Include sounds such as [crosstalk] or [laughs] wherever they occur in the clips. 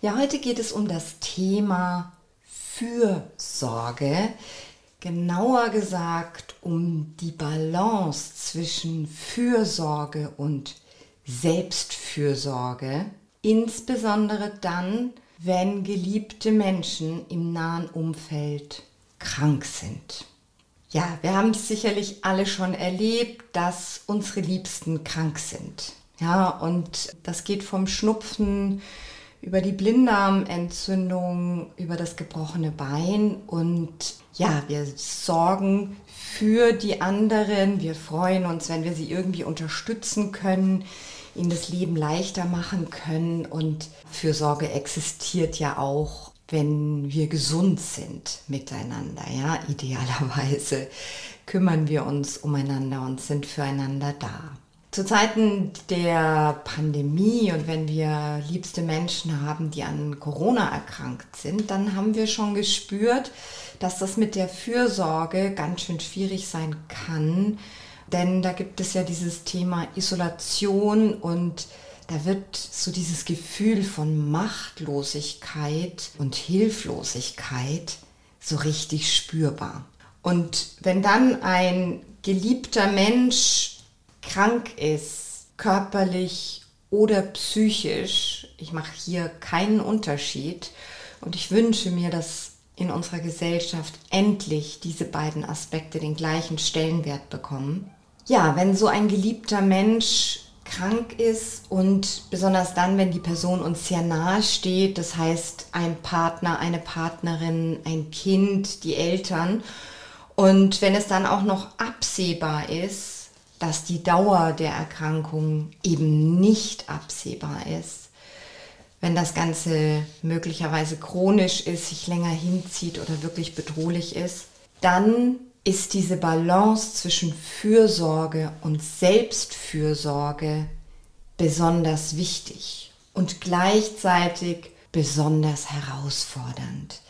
Ja, heute geht es um das Thema Fürsorge. Genauer gesagt um die Balance zwischen Fürsorge und Selbstfürsorge. Insbesondere dann, wenn geliebte Menschen im nahen Umfeld krank sind. Ja, wir haben es sicherlich alle schon erlebt, dass unsere Liebsten krank sind. Ja, und das geht vom Schnupfen über die Blinddarmentzündung, über das gebrochene Bein und ja, wir sorgen für die anderen. Wir freuen uns, wenn wir sie irgendwie unterstützen können, ihnen das Leben leichter machen können und Fürsorge existiert ja auch, wenn wir gesund sind miteinander, ja, idealerweise kümmern wir uns umeinander und sind füreinander da. Zu Zeiten der Pandemie und wenn wir liebste Menschen haben, die an Corona erkrankt sind, dann haben wir schon gespürt, dass das mit der Fürsorge ganz schön schwierig sein kann. Denn da gibt es ja dieses Thema Isolation und da wird so dieses Gefühl von Machtlosigkeit und Hilflosigkeit so richtig spürbar. Und wenn dann ein geliebter Mensch krank ist, körperlich oder psychisch, ich mache hier keinen Unterschied und ich wünsche mir, dass in unserer Gesellschaft endlich diese beiden Aspekte den gleichen Stellenwert bekommen. Ja, wenn so ein geliebter Mensch krank ist und besonders dann, wenn die Person uns sehr nahe steht, das heißt ein Partner, eine Partnerin, ein Kind, die Eltern, und wenn es dann auch noch absehbar ist, dass die Dauer der Erkrankung eben nicht absehbar ist. Wenn das Ganze möglicherweise chronisch ist, sich länger hinzieht oder wirklich bedrohlich ist, dann ist diese Balance zwischen Fürsorge und Selbstfürsorge besonders wichtig und gleichzeitig besonders herausfordernd.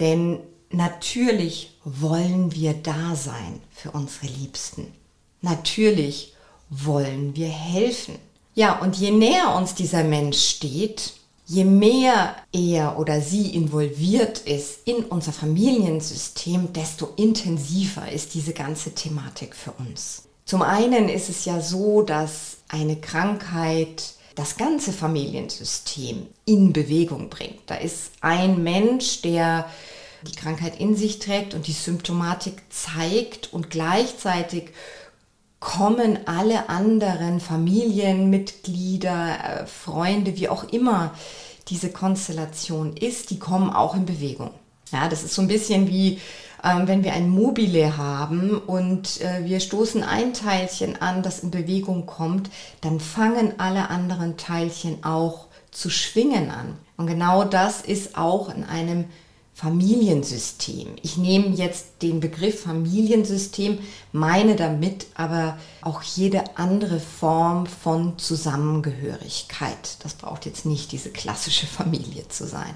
Denn natürlich wollen wir da sein für unsere Liebsten. Natürlich wollen wir helfen. Ja, und je näher uns dieser Mensch steht, je mehr er oder sie involviert ist in unser Familiensystem, desto intensiver ist diese ganze Thematik für uns. Zum einen ist es ja so, dass eine Krankheit das ganze Familiensystem in Bewegung bringt. Da ist ein Mensch, der die Krankheit in sich trägt und die Symptomatik zeigt und gleichzeitig kommen alle anderen Familienmitglieder, äh, Freunde, wie auch immer diese Konstellation ist, die kommen auch in Bewegung. Ja, das ist so ein bisschen wie ähm, wenn wir ein Mobile haben und äh, wir stoßen ein Teilchen an, das in Bewegung kommt, dann fangen alle anderen Teilchen auch zu schwingen an. Und genau das ist auch in einem Familiensystem. Ich nehme jetzt den Begriff Familiensystem, meine damit aber auch jede andere Form von Zusammengehörigkeit. Das braucht jetzt nicht diese klassische Familie zu sein.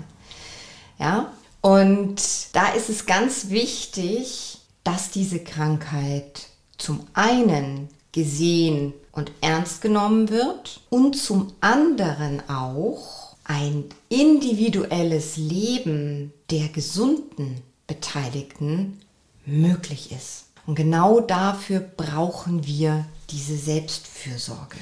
Ja? Und da ist es ganz wichtig, dass diese Krankheit zum einen gesehen und ernst genommen wird und zum anderen auch ein individuelles Leben der gesunden Beteiligten möglich ist. Und genau dafür brauchen wir diese Selbstfürsorge.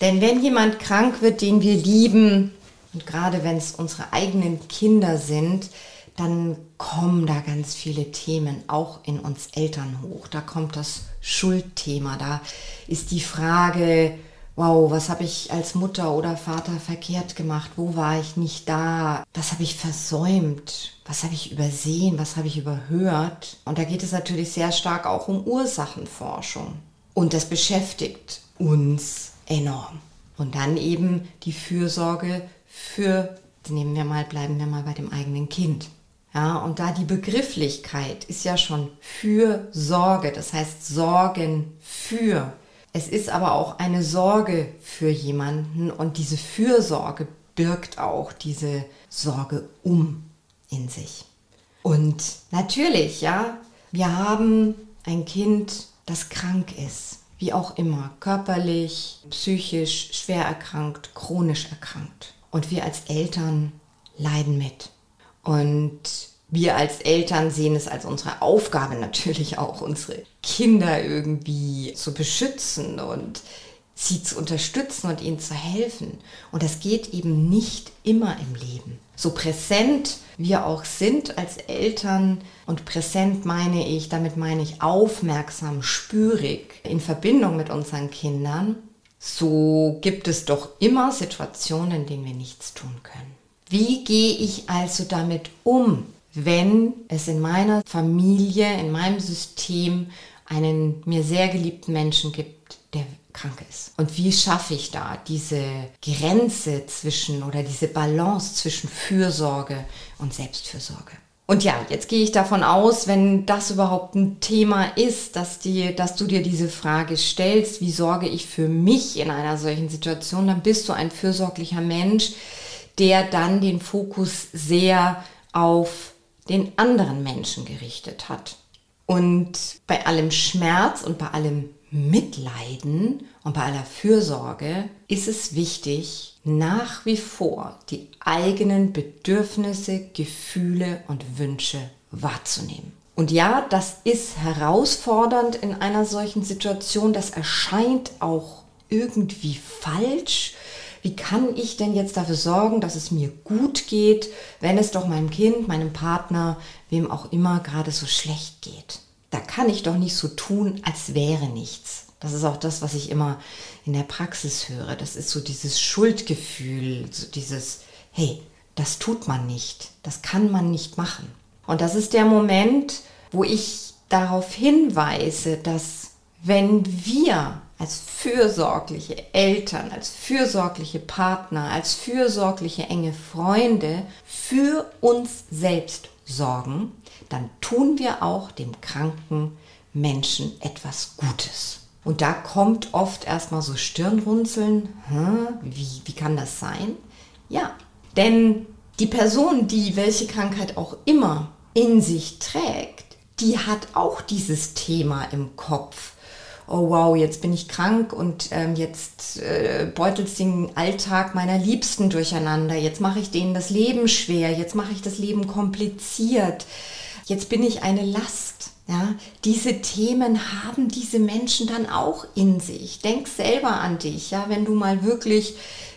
Denn wenn jemand krank wird, den wir lieben, und gerade wenn es unsere eigenen Kinder sind, dann kommen da ganz viele Themen auch in uns Eltern hoch. Da kommt das Schuldthema, da ist die Frage, wow, was habe ich als Mutter oder Vater verkehrt gemacht? Wo war ich nicht da? Was habe ich versäumt? Was habe ich übersehen? Was habe ich überhört? Und da geht es natürlich sehr stark auch um Ursachenforschung. Und das beschäftigt uns enorm. Und dann eben die Fürsorge für nehmen wir mal, bleiben wir mal bei dem eigenen Kind. Ja, und da die Begrifflichkeit ist ja schon für Sorge, das heißt Sorgen für. Es ist aber auch eine Sorge für jemanden und diese Fürsorge birgt auch diese Sorge um in sich. Und natürlich, ja, wir haben ein Kind, das krank ist, wie auch immer, körperlich, psychisch, schwer erkrankt, chronisch erkrankt. Und wir als Eltern leiden mit. Und wir als Eltern sehen es als unsere Aufgabe natürlich auch, unsere Kinder irgendwie zu beschützen und sie zu unterstützen und ihnen zu helfen. Und das geht eben nicht immer im Leben. So präsent wir auch sind als Eltern, und präsent meine ich, damit meine ich aufmerksam, spürig, in Verbindung mit unseren Kindern, so gibt es doch immer Situationen, in denen wir nichts tun können. Wie gehe ich also damit um, wenn es in meiner Familie, in meinem System einen mir sehr geliebten Menschen gibt, der krank ist. Und wie schaffe ich da diese Grenze zwischen oder diese Balance zwischen Fürsorge und Selbstfürsorge? Und ja, jetzt gehe ich davon aus, wenn das überhaupt ein Thema ist, dass, die, dass du dir diese Frage stellst, wie sorge ich für mich in einer solchen Situation, dann bist du ein fürsorglicher Mensch, der dann den Fokus sehr auf den anderen Menschen gerichtet hat. Und bei allem Schmerz und bei allem Mitleiden und bei aller Fürsorge ist es wichtig, nach wie vor die eigenen Bedürfnisse, Gefühle und Wünsche wahrzunehmen. Und ja, das ist herausfordernd in einer solchen Situation. Das erscheint auch irgendwie falsch. Wie kann ich denn jetzt dafür sorgen, dass es mir gut geht, wenn es doch meinem Kind, meinem Partner, wem auch immer gerade so schlecht geht? da kann ich doch nicht so tun, als wäre nichts. Das ist auch das, was ich immer in der Praxis höre. Das ist so dieses Schuldgefühl, so dieses, hey, das tut man nicht, das kann man nicht machen. Und das ist der Moment, wo ich darauf hinweise, dass wenn wir als fürsorgliche Eltern, als fürsorgliche Partner, als fürsorgliche enge Freunde für uns selbst sorgen, dann tun wir auch dem kranken Menschen etwas Gutes. Und da kommt oft erstmal so Stirnrunzeln. Hm, wie, wie kann das sein? Ja, denn die Person, die welche Krankheit auch immer in sich trägt, die hat auch dieses Thema im Kopf. Oh wow, jetzt bin ich krank und ähm, jetzt äh, beutelt es den Alltag meiner Liebsten durcheinander. Jetzt mache ich denen das Leben schwer. Jetzt mache ich das Leben kompliziert jetzt bin ich eine Last. Ja, diese Themen haben diese Menschen dann auch in sich. Denk selber an dich, ja, wenn du mal wirklich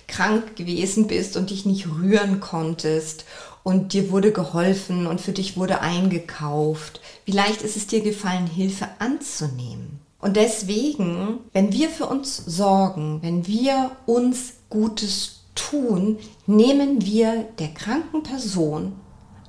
krank gewesen bist und dich nicht rühren konntest und dir wurde geholfen und für dich wurde eingekauft. Wie leicht ist es dir gefallen, Hilfe anzunehmen? Und deswegen, wenn wir für uns sorgen, wenn wir uns Gutes tun, nehmen wir der kranken Person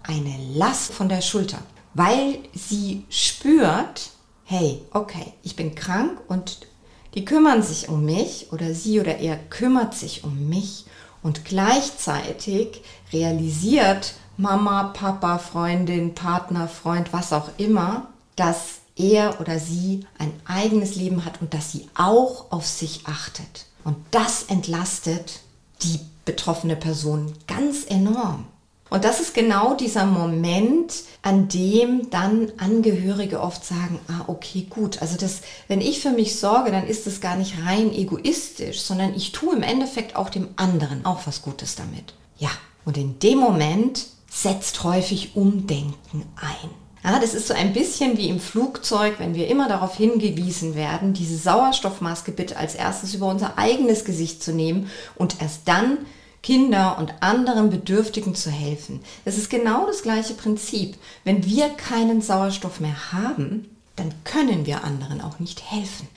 eine Last von der Schulter weil sie spürt, hey, okay, ich bin krank und die kümmern sich um mich oder sie oder er kümmert sich um mich. Und gleichzeitig realisiert Mama, Papa, Freundin, Partner, Freund, was auch immer, dass er oder sie ein eigenes Leben hat und dass sie auch auf sich achtet. Und das entlastet die betroffene Person ganz enorm. Und das ist genau dieser Moment, an dem dann Angehörige oft sagen, ah, okay, gut, also das, wenn ich für mich sorge, dann ist es gar nicht rein egoistisch, sondern ich tue im Endeffekt auch dem anderen auch was Gutes damit. Ja, und in dem Moment setzt häufig Umdenken ein. Ja, das ist so ein bisschen wie im Flugzeug, wenn wir immer darauf hingewiesen werden, diese Sauerstoffmaske bitte als erstes über unser eigenes Gesicht zu nehmen und erst dann Kinder und anderen Bedürftigen zu helfen. Es ist genau das gleiche Prinzip. Wenn wir keinen Sauerstoff mehr haben, dann können wir anderen auch nicht helfen.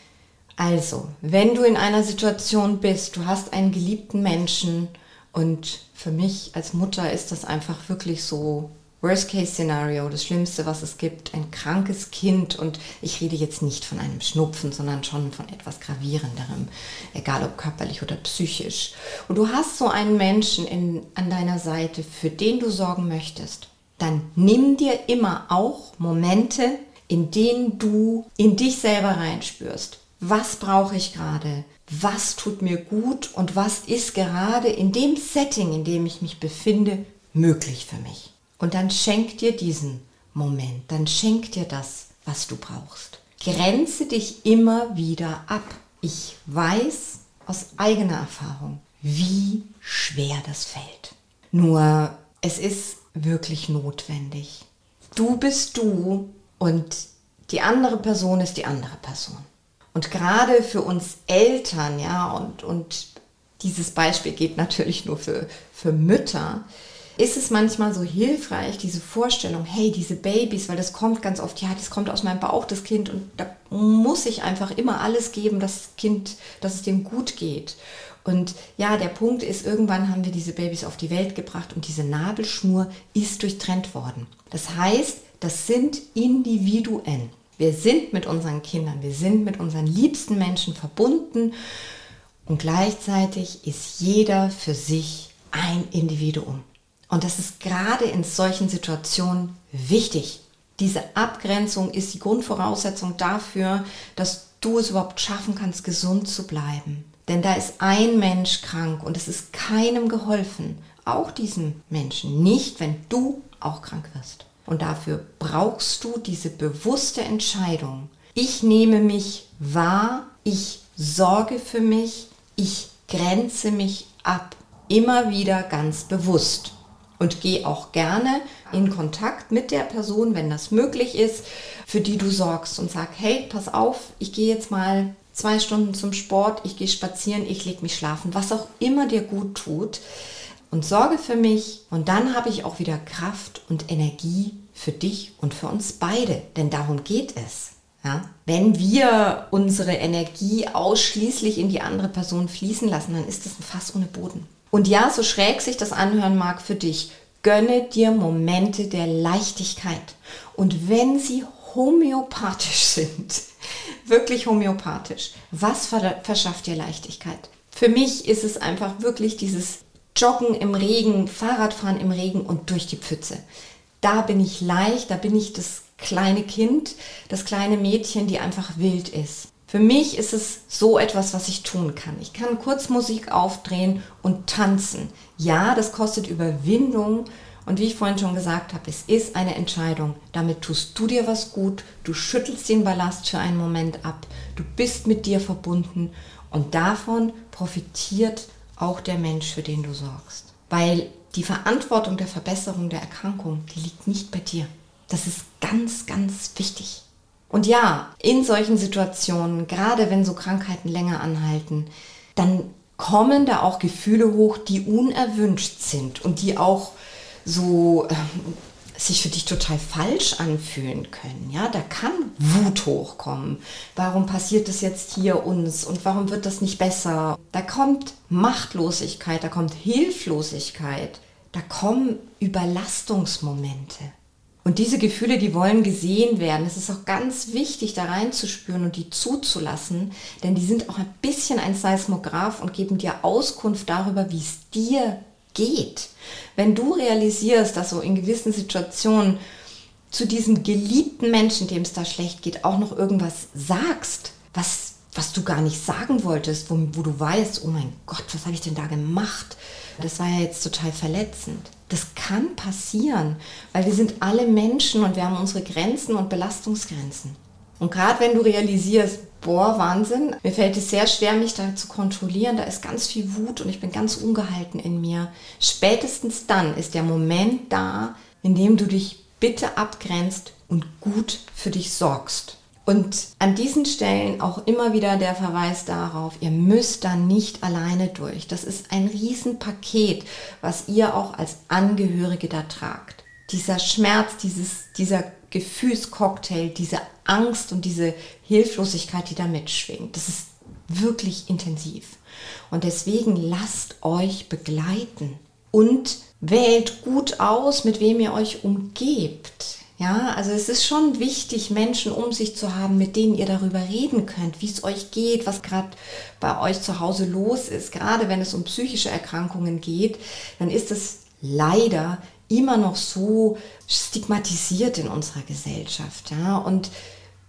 Also, wenn du in einer Situation bist, du hast einen geliebten Menschen und für mich als Mutter ist das einfach wirklich so Worst-Case-Szenario, das Schlimmste, was es gibt, ein krankes Kind und ich rede jetzt nicht von einem Schnupfen, sondern schon von etwas gravierenderem, egal ob körperlich oder psychisch. Und du hast so einen Menschen in, an deiner Seite, für den du sorgen möchtest, dann nimm dir immer auch Momente, in denen du in dich selber reinspürst. Was brauche ich gerade? Was tut mir gut und was ist gerade in dem Setting, in dem ich mich befinde, möglich für mich? Und dann schenk dir diesen Moment, dann schenk dir das, was du brauchst. Grenze dich immer wieder ab. Ich weiß aus eigener Erfahrung, wie schwer das fällt. Nur es ist wirklich notwendig. Du bist du und die andere Person ist die andere Person. Und gerade für uns Eltern, ja, und, und dieses Beispiel geht natürlich nur für, für Mütter, ist es manchmal so hilfreich, diese Vorstellung, hey, diese Babys, weil das kommt ganz oft, ja, das kommt aus meinem Bauch, das Kind, und da muss ich einfach immer alles geben, dass das Kind, dass es dem gut geht. Und ja, der Punkt ist, irgendwann haben wir diese Babys auf die Welt gebracht und diese Nabelschnur ist durchtrennt worden. Das heißt, das sind Individuen. Wir sind mit unseren Kindern, wir sind mit unseren liebsten Menschen verbunden und gleichzeitig ist jeder für sich ein Individuum. Und das ist gerade in solchen Situationen wichtig. Diese Abgrenzung ist die Grundvoraussetzung dafür, dass du es überhaupt schaffen kannst, gesund zu bleiben. Denn da ist ein Mensch krank und es ist keinem geholfen, auch diesem Menschen, nicht wenn du auch krank wirst. Und dafür brauchst du diese bewusste Entscheidung. Ich nehme mich wahr, ich sorge für mich, ich grenze mich ab. Immer wieder ganz bewusst und geh auch gerne in Kontakt mit der Person, wenn das möglich ist, für die du sorgst und sag, hey, pass auf, ich gehe jetzt mal zwei Stunden zum Sport, ich gehe spazieren, ich lege mich schlafen, was auch immer dir gut tut und sorge für mich und dann habe ich auch wieder Kraft und Energie für dich und für uns beide, denn darum geht es. Ja? Wenn wir unsere Energie ausschließlich in die andere Person fließen lassen, dann ist das ein Fass ohne Boden. Und ja, so schräg sich das anhören mag für dich, gönne dir Momente der Leichtigkeit. Und wenn sie homöopathisch [laughs] sind, wirklich homöopathisch, was verschafft dir Leichtigkeit? Für mich ist es einfach wirklich dieses Joggen im Regen, Fahrradfahren im Regen und durch die Pfütze. Da bin ich leicht, da bin ich das kleine Kind, das kleine Mädchen, die einfach wild ist. Für mich ist es so etwas, was ich tun kann. Ich kann kurz Musik aufdrehen und tanzen. Ja, das kostet Überwindung. Und wie ich vorhin schon gesagt habe, es ist eine Entscheidung. Damit tust du dir was gut, du schüttelst den Ballast für einen Moment ab, du bist mit dir verbunden und davon profitiert auch der Mensch, für den du sorgst. Weil die Verantwortung der Verbesserung der Erkrankung, die liegt nicht bei dir. Das ist ganz, ganz wichtig. Und ja, in solchen Situationen, gerade wenn so Krankheiten länger anhalten, dann kommen da auch Gefühle hoch, die unerwünscht sind und die auch so äh, sich für dich total falsch anfühlen können. Ja, da kann Wut hochkommen. Warum passiert das jetzt hier uns und warum wird das nicht besser? Da kommt Machtlosigkeit, da kommt Hilflosigkeit, da kommen Überlastungsmomente. Und diese Gefühle, die wollen gesehen werden. Es ist auch ganz wichtig, da reinzuspüren und die zuzulassen, denn die sind auch ein bisschen ein Seismograph und geben dir Auskunft darüber, wie es dir geht. Wenn du realisierst, dass so in gewissen Situationen zu diesem geliebten Menschen, dem es da schlecht geht, auch noch irgendwas sagst, was, was du gar nicht sagen wolltest, wo, wo du weißt, oh mein Gott, was habe ich denn da gemacht? Das war ja jetzt total verletzend das kann passieren, weil wir sind alle Menschen und wir haben unsere Grenzen und Belastungsgrenzen. Und gerade wenn du realisierst, boah, Wahnsinn, mir fällt es sehr schwer, mich da zu kontrollieren, da ist ganz viel Wut und ich bin ganz ungehalten in mir. Spätestens dann ist der Moment da, in dem du dich bitte abgrenzt und gut für dich sorgst. Und an diesen Stellen auch immer wieder der Verweis darauf, ihr müsst da nicht alleine durch. Das ist ein Riesenpaket, was ihr auch als Angehörige da tragt. Dieser Schmerz, dieses, dieser Gefühlscocktail, diese Angst und diese Hilflosigkeit, die da mitschwingt, das ist wirklich intensiv. Und deswegen lasst euch begleiten. Und wählt gut aus, mit wem ihr euch umgebt. Ja, also es ist schon wichtig, Menschen um sich zu haben, mit denen ihr darüber reden könnt, wie es euch geht, was gerade bei euch zu Hause los ist. Gerade wenn es um psychische Erkrankungen geht, dann ist es leider immer noch so stigmatisiert in unserer Gesellschaft. Ja, und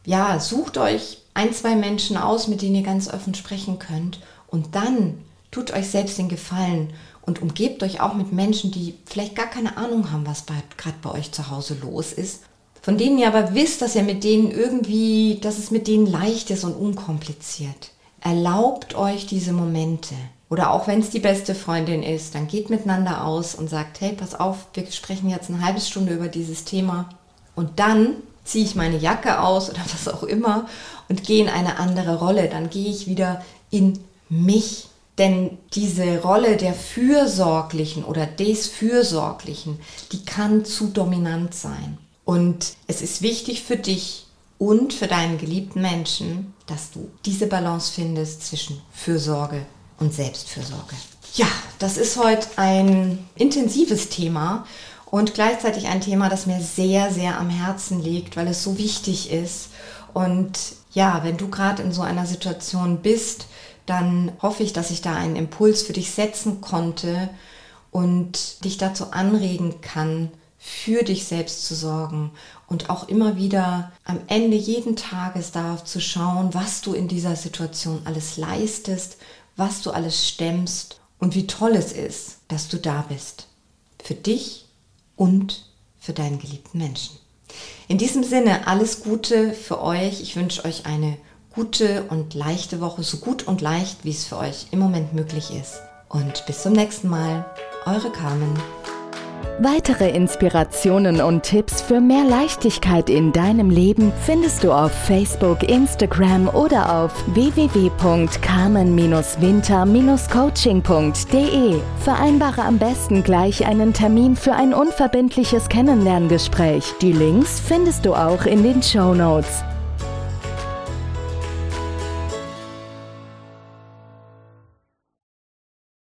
ja, sucht euch ein, zwei Menschen aus, mit denen ihr ganz offen sprechen könnt und dann tut euch selbst den Gefallen und umgebt euch auch mit Menschen, die vielleicht gar keine Ahnung haben, was gerade bei euch zu Hause los ist. Von denen ihr aber wisst, dass ihr mit denen irgendwie, dass es mit denen leicht ist und unkompliziert. Erlaubt euch diese Momente. Oder auch wenn es die beste Freundin ist, dann geht miteinander aus und sagt, hey, pass auf, wir sprechen jetzt eine halbe Stunde über dieses Thema. Und dann ziehe ich meine Jacke aus oder [laughs] was auch immer und gehe in eine andere Rolle. Dann gehe ich wieder in mich. Denn diese Rolle der Fürsorglichen oder des Fürsorglichen, die kann zu dominant sein. Und es ist wichtig für dich und für deinen geliebten Menschen, dass du diese Balance findest zwischen Fürsorge und Selbstfürsorge. Ja, das ist heute ein intensives Thema und gleichzeitig ein Thema, das mir sehr, sehr am Herzen liegt, weil es so wichtig ist. Und ja, wenn du gerade in so einer Situation bist, dann hoffe ich, dass ich da einen Impuls für dich setzen konnte und dich dazu anregen kann, für dich selbst zu sorgen und auch immer wieder am Ende jeden Tages darauf zu schauen, was du in dieser Situation alles leistest, was du alles stemmst und wie toll es ist, dass du da bist. Für dich und für deinen geliebten Menschen. In diesem Sinne alles Gute für euch. Ich wünsche euch eine gute und leichte Woche, so gut und leicht, wie es für euch im Moment möglich ist. Und bis zum nächsten Mal, eure Carmen. Weitere Inspirationen und Tipps für mehr Leichtigkeit in deinem Leben findest du auf Facebook, Instagram oder auf www.carmen-winter-coaching.de. Vereinbare am besten gleich einen Termin für ein unverbindliches Kennenlerngespräch. Die Links findest du auch in den Show Notes.